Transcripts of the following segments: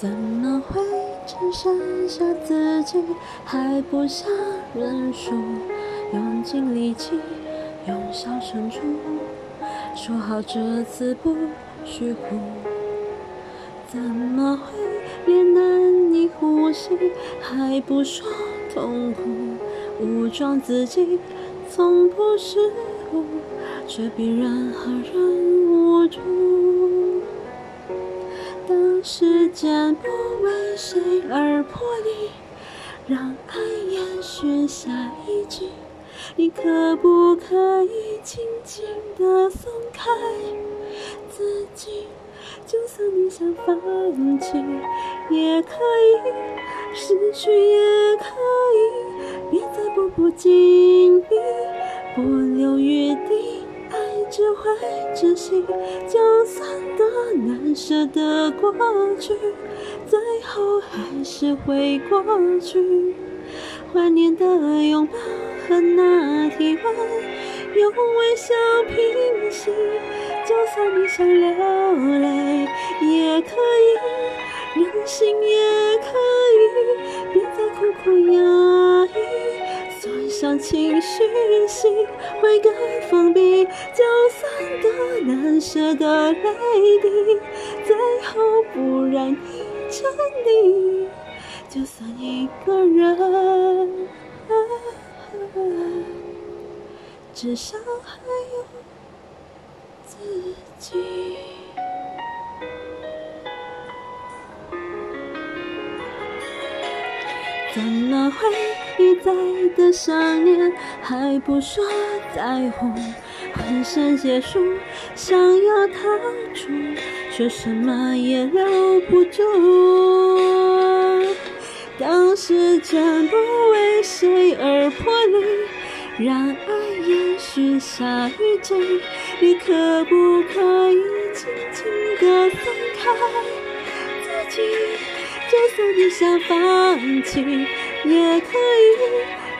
怎么会只剩下自己，还不想认输，用尽力气，用笑声处，说好这次不许哭。怎么会连难以呼吸还不说痛苦？武装自己从不失误，却比任何人无助。时间不为谁而破例，让爱延续下一句，你可不可以轻轻地松开自己？就算你想放弃，也可以；失去也可以。别再步步紧逼，不留余地，爱只会窒息。就算多难舍的过去，最后还是会过去。怀念的拥抱和那体温，用微笑平息。就算你想流泪，也可以；任性也可以，别再苦苦压抑。锁上情绪心，会更封闭。舍的泪滴，最后不让你沉溺。就算一个人，至少还有。自己怎么会一再的想念，还不说在乎？浑身解数，想要逃出，却什么也留不住。当时间不为谁而破例，让爱延续下一季。你可不可以轻轻地松开自己？就算你想放弃，也可以；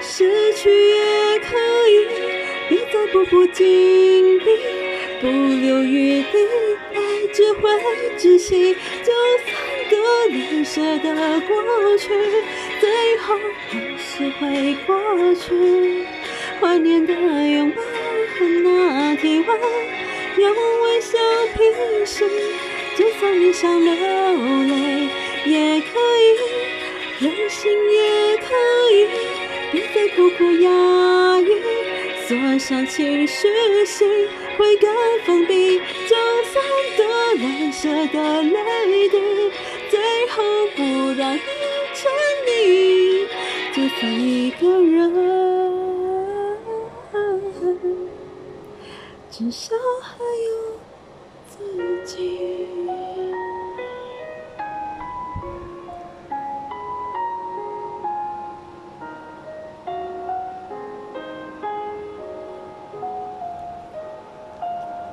失去也可以。别再步步紧逼，不留余地，爱只会窒息。就算多难舍的过去，最后还是会过去。怀念的拥抱。和那体温，用微笑平息。就算你想流泪，任性也可以，别再苦苦压抑。锁上情绪心，会更封闭。就算多难舍的泪滴，最后不让你沉溺。就算一个人。至少还有自己。